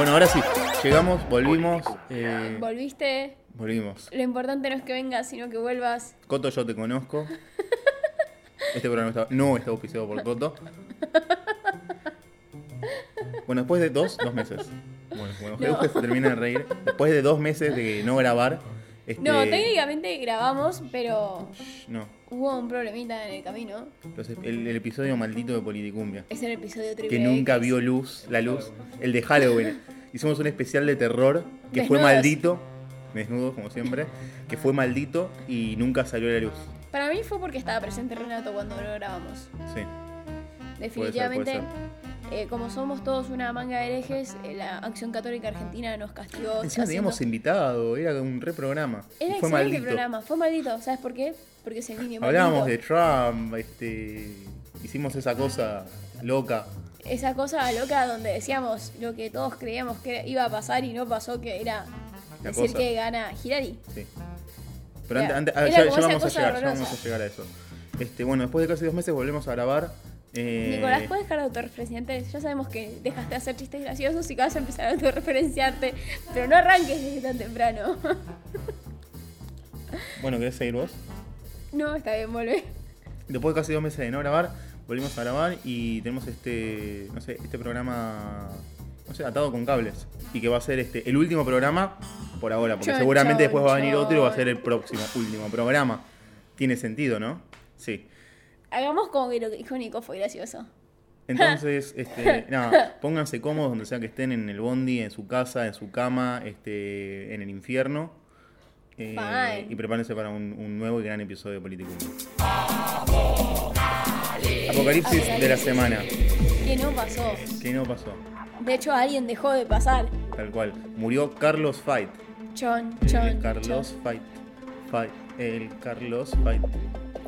Bueno, ahora sí, llegamos, volvimos. eh, Volviste. volvimos. Lo importante no es que vengas, sino que vuelvas. Coto, yo te conozco. Este programa está- no está auspiciado por Coto. Bueno, después de dos, dos meses. Bueno, bueno, No. Euge se termina de reír. Después de dos meses de no grabar. Este, No, técnicamente grabamos, pero No, hubo un problemita en el camino. los- el, el episodio maldito de Politicumbia. Es el episodio triple Que nunca X. vio luz, la luz. El de Halloween. Hicimos un especial de terror que fue maldito. Desnudos, como siempre. Que fue maldito y nunca salió a la luz. Para mí fue porque estaba presente Renato cuando lo grabamos. Sí. Definitivamente, puede eh, como somos todos una manga de herejes, eh, la Acción Católica Argentina nos castigó. Encima teníamos invitado, era un reprograma. Era fue excelente maldito. programa, fue maldito. ¿Sabes por qué? Porque es el niño Hablábamos de. Trump, este, hicimos esa cosa loca. Esa cosa loca donde decíamos lo que todos creíamos que iba a pasar y no pasó, que era La decir cosa. que gana Hillary. Sí. Pero antes, antes- ya, vamos a llegar, ya vamos a llegar a eso. Este, bueno, después de casi dos meses volvemos a grabar. Eh, Nicolás, ¿puedes dejar de autorreferenciarte? Ya sabemos que dejaste de hacer chistes graciosos y que vas a empezar a autorreferenciarte, pero no arranques desde tan temprano. Bueno, ¿querés seguir vos? no, está bien, vuelve. Después de casi dos meses de no grabar, volvimos a grabar y tenemos este, no sé, este programa, no sé, atado con cables. Y que va a ser este, el último programa por ahora, porque Chon, seguramente chon, después va a venir otro y va a ser el próximo, último programa. Tiene sentido, ¿no? Sí. Hagamos como que lo que dijo Nico fue gracioso. Entonces, este, nada, pónganse cómodos donde sea que estén en el bondi, en su casa, en su cama, este, en el infierno. eh, y prepárense para un, un nuevo y gran episodio de Político. Apocalipsis de la semana. Que no pasó. ¿Qué no pasó? De hecho, alguien dejó de pasar. Tal cual. Murió Carlos Fight. Chon, El chon. Carlos. Fight. Fight. El Carlos Fight.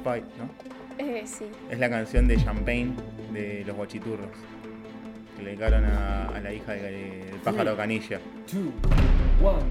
Fight, ¿no? Eh, sí. Es la canción de Champagne de los guachiturros. Que le dedicaron a, a la hija de- del pájaro canilla. two, one,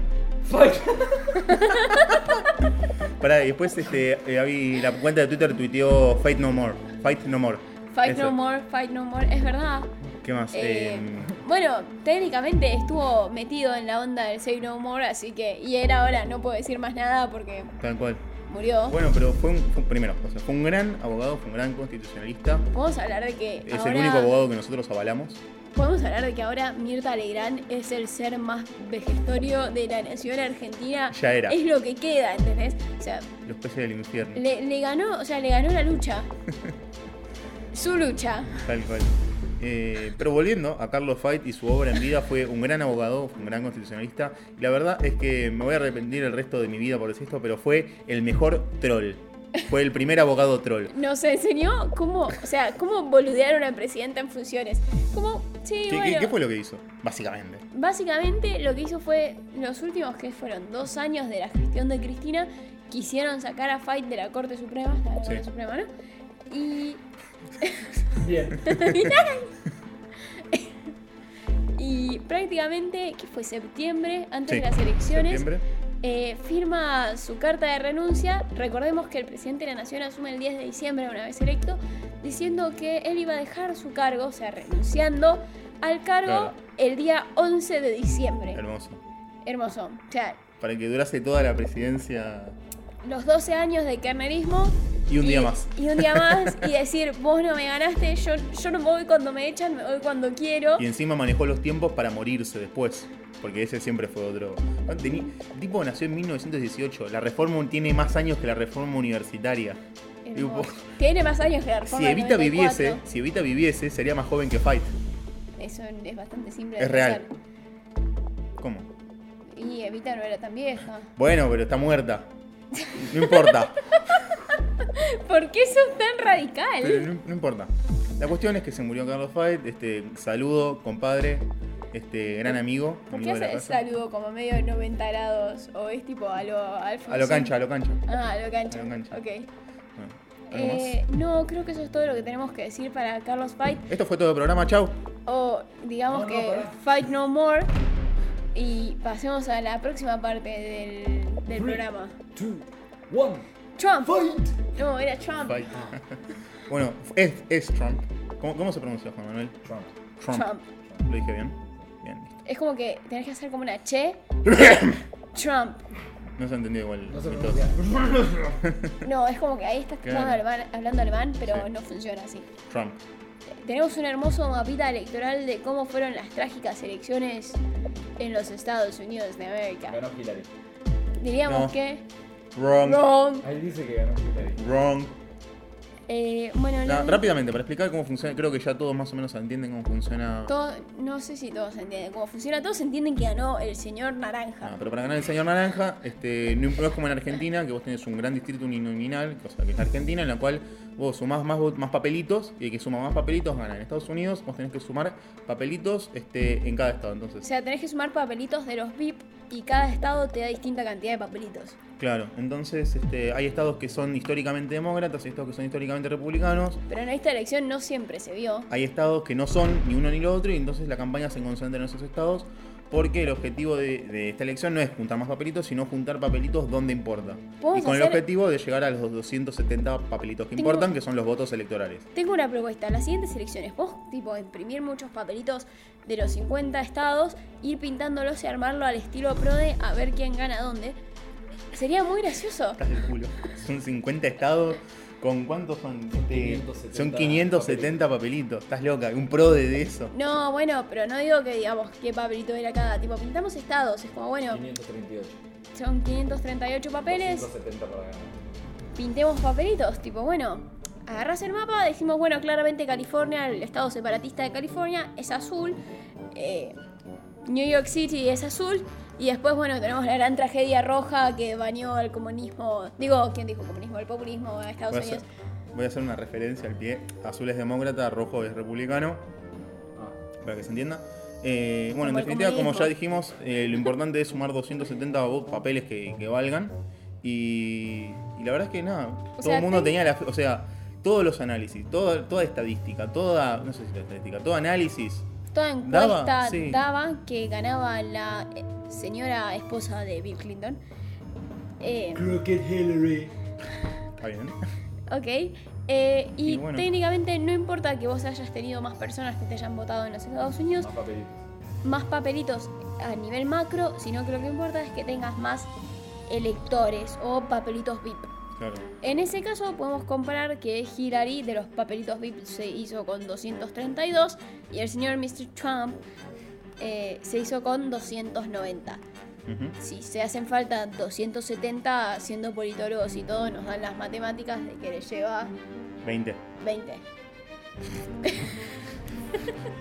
fight! Pará, y después este, eh, la cuenta de Twitter tuiteó Fight No More. Fight No More. Fight Eso. no more, fight no more. Es verdad. ¿Qué más? Eh, Eh, bueno, técnicamente estuvo metido en la onda del Say No More, así que. Y era ahora, no puedo decir más nada porque tal cual. Murió. Bueno, pero fue un, fue- primero, o sea, fue un gran abogado, fue un gran constitucionalista. Podemos hablar de que. Es ahora, el único abogado que nosotros avalamos. Podemos hablar de que ahora Mirta Legrand es el ser más vejestorio de la nación argentina. Ya era. Es lo que queda, ¿entendés? O sea, Los peces del infierno. le, le ganó, o sea, le ganó la lucha. Su lucha. Tal cual. Eh, pero volviendo a Carlos Fight y su obra en vida, fue un gran abogado, un gran constitucionalista. Y la verdad es que me voy a arrepentir el resto de mi vida por decir esto, pero fue el mejor troll. Fue el primer abogado troll. Nos enseñó cómo, o sea, cómo boludear a una presidenta en funciones. Como, sí, ¿Qué, bueno. qué- qué fue lo que hizo? Básicamente. Básicamente lo que hizo fue, los últimos que fueron dos años de la gestión de Cristina, quisieron sacar a Fight de la Corte Suprema, la Corte Sí. Suprema, ¿no? Y, Bien. y prácticamente, que fue septiembre, antes Sí, de las elecciones, eh, firma su carta de renuncia. Recordemos que el presidente de la Nación asume el 10 de diciembre, una vez electo, diciendo que él iba a dejar su cargo, o sea, renunciando al cargo Claro. el día 11 de diciembre. Hermoso. Hermoso. O sea, Para que durase toda la presidencia los 12 años de kernerismo. Y un día más. Y un día más y decir, vos no me ganaste, yo, yo no me voy cuando me echan, me voy cuando quiero. Y encima manejó los tiempos para morirse después. Porque ese siempre fue otro. Tení- el tipo nació en 1918. La reforma tiene más años que la reforma universitaria. Tipo, Tiene más años que la reforma Si Evita 94. viviese, si Evita viviese, sería más joven que Fight. Eso es bastante simple. de Es real. pensar. ¿Cómo? Y Evita no era tan vieja. Bueno, pero está muerta. No importa. ¿Por qué sos tan radical? Pero no, no importa. La cuestión es que se murió Carlos Fight. Este, saludo, compadre. Este, gran amigo. ¿Por amigo qué de la haces casa. saludo como medio de 90 grados? ¿O es tipo a lo? A lo cancha, a lo cancha. Ah, a lo cancha. A lo cancha. Ok. Bueno, ¿algo más? Eh, no, creo que eso es todo lo que tenemos que decir para Carlos Fight. Esto fue todo el programa, chau. O digamos No, no, que. Fight No More. Y pasemos a la próxima parte del, del Three. programa. Two, one, Trump. fight! No, era Trump. Fight. bueno, es, es Trump. ¿Cómo, cómo se pronuncia, Juan Manuel? Trump. Trump. Trump. ¿Lo dije bien? Bien, listo. Es como que tenés que hacer como una che. Trump. No se entendió igual. No se. No, es como que ahí estás alemán, hablando alemán, pero Sí. no funciona así. Trump. Tenemos un hermoso mapita electoral de cómo fueron las trágicas elecciones en los Estados Unidos de América. Ganó Hillary. Diríamos No. que. Wrong. Wrong. Ahí dice que ganó. Wrong. Eh, bueno, No, la- rápidamente, para explicar cómo funciona, creo que ya todos más o menos entienden cómo funciona. todo- no sé si todos entienden cómo funciona. Todos entienden que ganó el señor Naranja. Ah, pero para ganar el señor Naranja, este, no no es como en Argentina, que vos tenés un gran distrito uninominal, cosa que es Argentina, en la cual vos sumás más, vot- más papelitos, y el que suma más papelitos gana. En Estados Unidos vos tenés que sumar papelitos este, en cada estado. O Entonces, sea, tenés que sumar papelitos de los VIP y cada estado te da distinta cantidad de papelitos. claro, entonces este, hay estados que son históricamente demócratas, hay estados que son históricamente republicanos, Pero en esta elección no siempre se vio. hay estados que no son ni uno ni lo otro, y entonces la campaña se concentra en esos estados. Porque el objetivo de, de esta elección no es juntar más papelitos, sino juntar papelitos donde importa. Y con el objetivo de llegar a los 270 papelitos que Tengo- importan, que son los votos electorales. Tengo una propuesta. Las siguientes elecciones, vos, tipo, imprimir muchos papelitos de los 50 estados, ir pintándolos y armarlo al estilo PRODE a ver quién gana dónde. Sería muy gracioso. Estás del culo. Son 50 estados. ¿Con cuántos son? Este, 570 son 570 papelitos. Estás loca. Un pro de, de eso. No, bueno, pero no digo que digamos qué papelito era cada. Tipo, pintamos estados. Es como, bueno, 538. son 538 papeles. 270 para ganar. pintemos papelitos, tipo, bueno, agarras el mapa, dijimos, bueno, claramente California, el estado separatista de California es azul, eh, New York City es azul, y después, bueno, tenemos la gran tragedia roja que bañó el comunismo, digo, ¿quién dijo comunismo? El populismo a Estados Voy a, hacer, Unidos. voy a hacer una referencia al pie. Azul es demócrata, rojo es republicano. Ah, Para que se entienda. Eh, bueno, en Como definitiva, como ya dijimos, eh, lo importante es sumar 270 vo- papeles que, que valgan. Y, y la verdad es que nada, todo sea, el mundo ten- tenía la. O sea, todos los análisis, toda, toda estadística, toda. No sé si la estadística, todo análisis. Toda encuesta Daba, sí. daba que ganaba la eh, señora esposa de Bill Clinton. Eh, Crooked Hillary. Está bien. Ok. eh, y Y bueno. técnicamente no importa que vos hayas tenido más personas que te hayan votado en los Estados Unidos, Más papelitos. más papelitos a nivel macro, sino que lo que importa es que tengas más electores o papelitos VIP. Claro. En ese caso podemos comparar que Hillary de los papelitos VIP se hizo con 232 y el señor Mr. Trump eh, se hizo con 290. Ujú. Si se hacen falta 270, siendo politólogos y todo, nos dan las matemáticas de que le lleva 20. 20.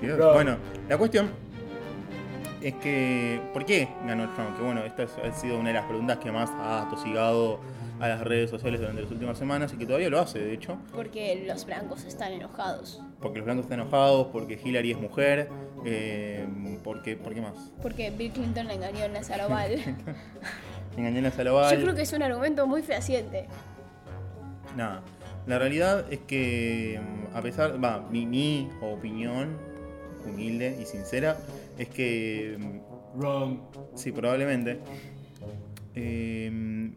Dios. Bro. Bueno, la cuestión es que. ¿Por qué ganó Trump? Que bueno, esta es- ha sido una de las preguntas que más ha atosigado a las redes sociales durante las últimas semanas y que todavía lo hace, de hecho. Porque los blancos están enojados. Porque los blancos están enojados, porque Hillary es mujer, eh, porque, ¿por qué más? Porque Bill Clinton la engañó en la Oval. Engañé a Saloval. Yo creo que es un argumento muy fehaciente. Nada. La realidad es que, mm, a pesar, va, mi, mi opinión, humilde y sincera, es que mm, Wrong. Sí, probablemente. Eh,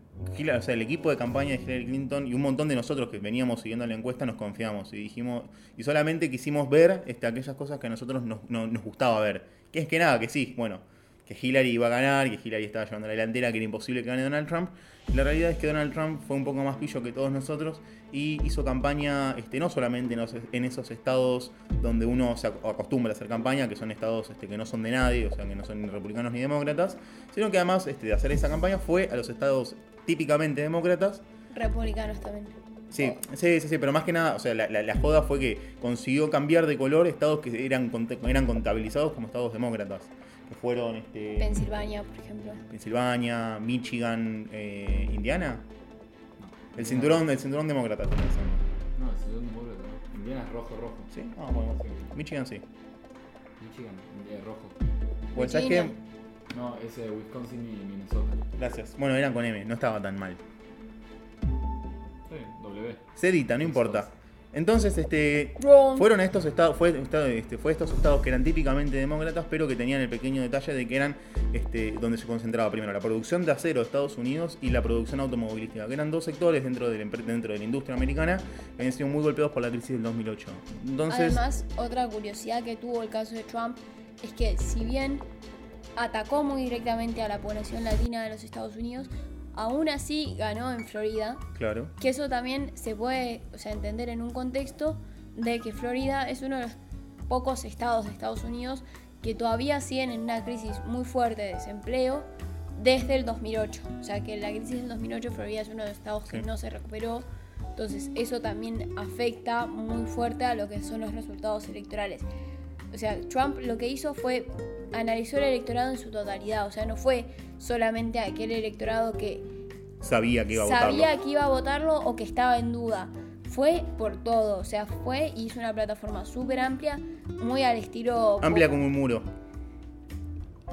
el equipo de campaña de Hillary Clinton y un montón de nosotros que veníamos siguiendo la encuesta nos confiamos y dijimos y solamente quisimos ver este, aquellas cosas que a nosotros nos, no- nos gustaba ver. Que es que nada, que sí, bueno, que Hillary iba a ganar, que Hillary estaba llevando la delantera, que era imposible que gane Donald Trump. La realidad es que Donald Trump fue un poco más pillo que todos nosotros y hizo campaña este, no solamente en, los- en esos estados donde uno se ac- acostumbra a hacer campaña, que son estados este, que no son de nadie, o sea, que no son ni republicanos ni demócratas, sino que además este, de hacer esa campaña fue a los estados típicamente demócratas. Republicanos también. Sí, sí, sí, sí, pero más que nada, o sea, la, la- la joda fue que consiguió cambiar de color estados que eran, eran contabilizados como estados demócratas, fueron este, Pensilvania, por ejemplo. Pensilvania, Michigan, eh, Indiana. El cinturón, el cinturón demócrata, pensando. No, el ciudad demócrata, ¿no? Indiana es rojo, rojo. ¿Sí? Ah, bueno, Michigan sí. Michigan es rojo. Bueno, ¿sabes qué? Virginia. No, es eh, Wisconsin y Minnesota. Gracias. Bueno, eran con M, no estaba tan mal. Sí, W. Se edita, no importa. Entonces, este. Fueron estos estados, fue, este, fue estos estados que eran típicamente demócratas, pero que tenían el pequeño detalle de que eran este, donde se concentraba primero la producción de acero de Estados Unidos y la producción automovilística, que eran dos sectores dentro de la, dentro de la industria americana que habían sido muy golpeados por la crisis del 2008. Entonces, Además, otra curiosidad que tuvo el caso de Trump es que si bien atacó muy directamente a la población latina de los Estados Unidos, aún así ganó en Florida, Claro. que eso también se puede o sea, entender en un contexto de que Florida es uno de los pocos estados de Estados Unidos que todavía siguen en una crisis muy fuerte de desempleo desde el 2008. O sea que la crisis del 2008 Florida es uno de los estados que no se recuperó. Entonces eso también afecta muy fuerte a lo que son los resultados electorales. O sea, Trump lo que hizo fue analizó el electorado en su totalidad. O sea, no fue solamente aquel electorado que Sabía que iba a sabía votarlo. que iba a votarlo o que estaba en duda. Fue por todo, o sea, fue y hizo una plataforma súper amplia, muy al estilo Amplia como un muro.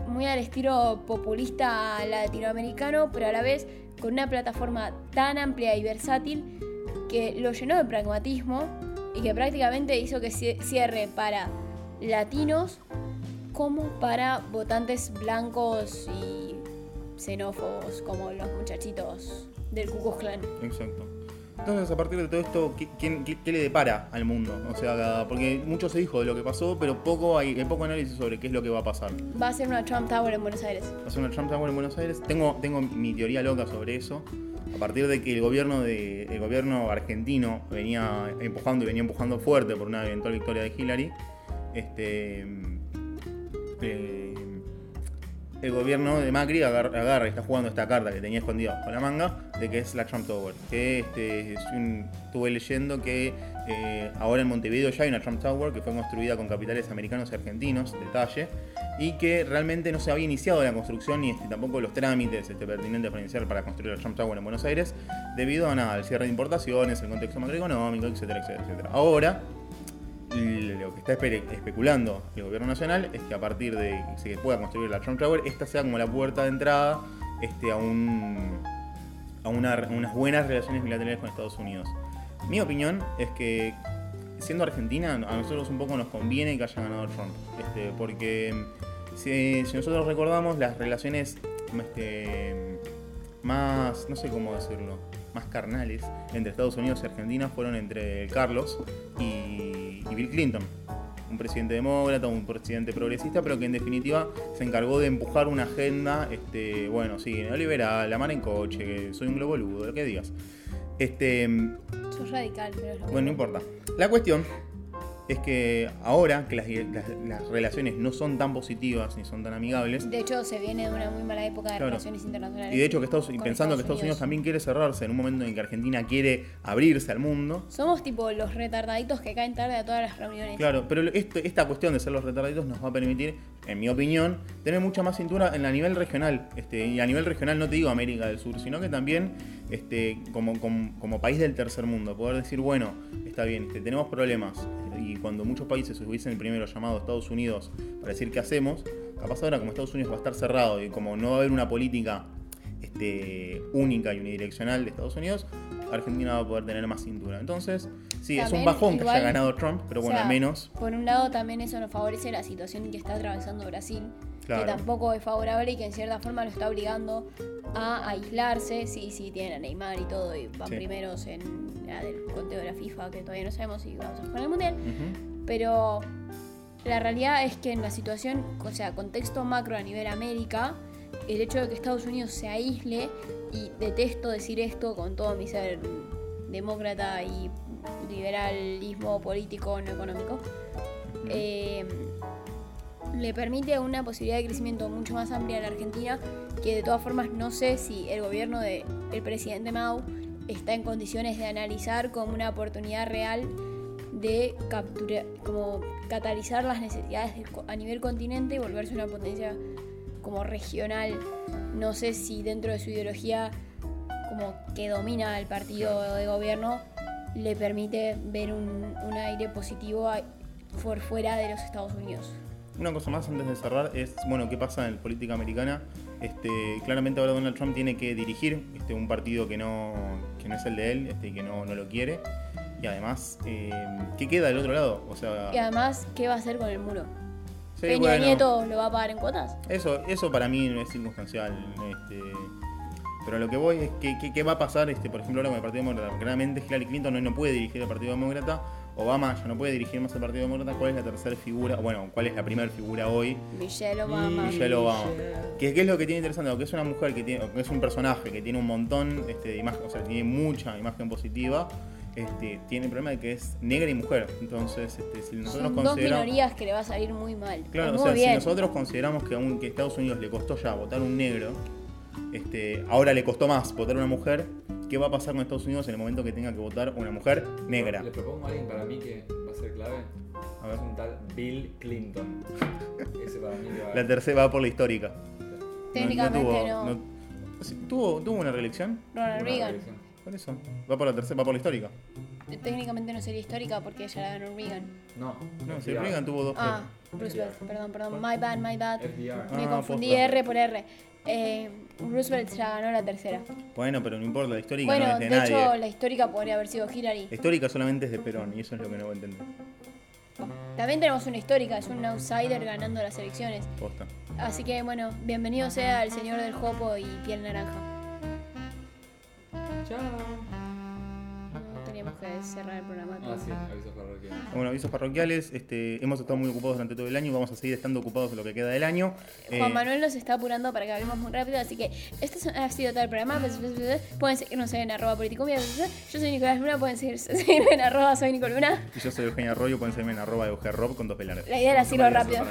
muy al estilo populista latinoamericano, pero a la vez con una plataforma tan amplia y versátil que lo llenó de pragmatismo y que prácticamente hizo que cie- cierre para latinos como para votantes blancos y xenófobos como los muchachitos del Ku Klux Klan. Exacto. Entonces, a partir de todo esto, ¿qué, quién- qué- qué le depara al mundo? O sea, porque mucho se dijo de lo que pasó, pero poco hay, hay poco análisis sobre qué es lo que va a pasar. Va a ser una Trump Tower en Buenos Aires. Va a ser una Trump Tower en Buenos Aires. Tengo, tengo mi teoría loca sobre eso. A partir de que el gobierno de el gobierno argentino venía empujando y venía empujando fuerte por una eventual victoria de Hillary, este eh, el gobierno de Macri agar- agarra, y está jugando esta carta que tenía escondida con la manga, de que es la Trump Tower. Que este, es un- estuve leyendo que eh, ahora en Montevideo ya hay una Trump Tower que fue construida con capitales americanos y argentinos, detalle, y que realmente no se había iniciado la construcción ni este, tampoco los trámites este, pertinentes para iniciar para construir la Trump Tower en Buenos Aires, debido a nada, al cierre de importaciones, el contexto macroeconómico, etcétera, etcétera, etcétera. Ahora, lo que está espe- especulando el gobierno nacional es que a partir de que se pueda construir la Trump Tower, esta sea como la puerta de entrada este, a, un, a, una- unas buenas relaciones bilaterales con Estados Unidos. Mi opinión es que, siendo Argentina, a nosotros un poco nos conviene que haya ganado Trump, este, porque si, si nosotros recordamos las relaciones este, más, no sé cómo decirlo, más carnales entre Estados Unidos y Argentina fueron entre Carlos y, y Bill Clinton. Un presidente demócrata, un presidente progresista, pero que en definitiva se encargó de empujar una agenda, este, bueno, sí, neoliberal, la mano en coche, que soy un globo boludo, lo que digas. Este, Sos radical, pero es lo bueno, no importa. La cuestión es que ahora que las, las- las relaciones no son tan positivas ni son tan amigables, De hecho, se viene de una muy mala época de Claro. relaciones internacionales. y de hecho que Estados, pensando que Estados Unidos también quiere cerrarse en un momento en que Argentina quiere abrirse al mundo, Somos tipo los retardaditos que caen tarde a todas las reuniones. Claro, pero esta cuestión de ser los retardaditos nos va a permitir, en mi opinión, tener mucha más cintura en a nivel regional. Este, y a nivel regional no te digo América del Sur, sino que también este, como, como, país del tercer mundo. Poder decir, bueno, está bien, este, tenemos problemas. Y cuando muchos países hubiesen primero llamado a Estados Unidos para decir qué hacemos, capaz ahora como Estados Unidos va a estar cerrado y como no va a haber una política este, única y unidireccional de Estados Unidos, Argentina va a poder tener más cintura. Entonces, sí, es un bajón que haya ganado Trump, pero O bueno, sea, al menos Por un lado, también eso nos favorece la situación que está atravesando Brasil, Claro. que tampoco es favorable y que en cierta forma lo está obligando a aislarse. Sí, sí, tienen a Neymar y todo, y van Sí. primeros en la del conteo de la FIFA, que todavía no sabemos si vamos a jugar el mundial. Pero la realidad es que en la situación, o sea, contexto macro a nivel América, el hecho de que Estados Unidos se aísle, y detesto decir esto con todo mi ser demócrata y liberalismo político, no económico, eh, le permite una posibilidad de crecimiento mucho más amplia en la Argentina, que de todas formas no sé si el gobierno del presidente Mao está en condiciones de analizar como una oportunidad real de capturar, como catalizar las necesidades a nivel continente y volverse una potencia como regional. No sé si dentro de su ideología como que domina el partido de gobierno le permite ver un, un aire positivo a- por fuera de los Estados Unidos. Una cosa más antes de cerrar es, bueno, qué pasa en política americana. Este, claramente ahora Donald Trump tiene que dirigir este, un partido que no, que no es el de él este, y que no, no lo quiere. Y además, eh, ¿qué queda del otro lado? O sea, Y además, ¿qué va a hacer con el muro? sí, ¿Peña bueno, Nieto lo va a pagar en cuotas? Eso, eso para mí es circunstancial. Este, pero lo que voy es que, que- qué va a pasar, este, por ejemplo, ahora con el Partido Demócrata. Claramente Hillary Clinton no, no puede dirigir el Partido Demócrata Obama ya no puede dirigir más el Partido Demócrata, ¿cuál es la tercera figura? Bueno, ¿cuál es la primera figura hoy? Michelle Obama. Michelle Obama. ¿Qué, qué es lo que tiene interesante? Que es una mujer que tiene, que es un personaje que tiene un montón este, de imagen, o sea, tiene mucha imagen positiva. Este, tiene el problema de que es negra y mujer. Entonces, este, si nosotros Son dos consideramos. minorías que le va a salir muy mal. Claro, muy o sea, bien. si nosotros consideramos que aún que a Estados Unidos le costó ya votar un negro, este, ahora le costó más votar una mujer, ¿qué va a pasar con Estados Unidos en el momento que tenga que votar una mujer negra? Le propongo a alguien para mí que va a ser clave. A ver. Es un tal Bill Clinton. Ese para mí va La tercera va por la histórica. Técnicamente tuvo, no. ¿tuvo, ¿Tuvo una reelección? Ronald Reagan. reelección. Por eso. Va por la tercera, va por la histórica. Técnicamente no sería histórica porque ella la ganó Reagan. No, No, si FDR. Reagan tuvo dos. Ah, Roosevelt, perdón, perdón. My bad, my bad. FDR. Me Ah, confundí posta. R por R. Eh, Roosevelt ya ganó la tercera. Bueno, pero no importa, la histórica Bueno, no es de de, nadie. hecho, la histórica podría haber sido Hillary. La histórica solamente es de Perón y eso es lo que no voy a entender. También tenemos una histórica, es un outsider ganando las elecciones. Posta. Así que bueno, bienvenido sea el señor del Jopo y piel naranja. Chao. No, teníamos que cerrar el programa. Ah, sí, aviso parroquial. Bueno, avisos parroquiales. Este, hemos estado muy ocupados durante todo el año y vamos a seguir estando ocupados en lo que queda del año. Juan Eh, Manuel nos está apurando para que hablemos muy rápido, así que este ha sido todo el programa. Pueden seguirnos en arroba politicumia. Yo soy Nicolás Luna, pueden seguir- seguirme en arroba soy Nicoluna. Y yo soy Eugenia Arroyo, pueden seguirme en arroba eugerrob con dos pelares. La idea era eso, rápido.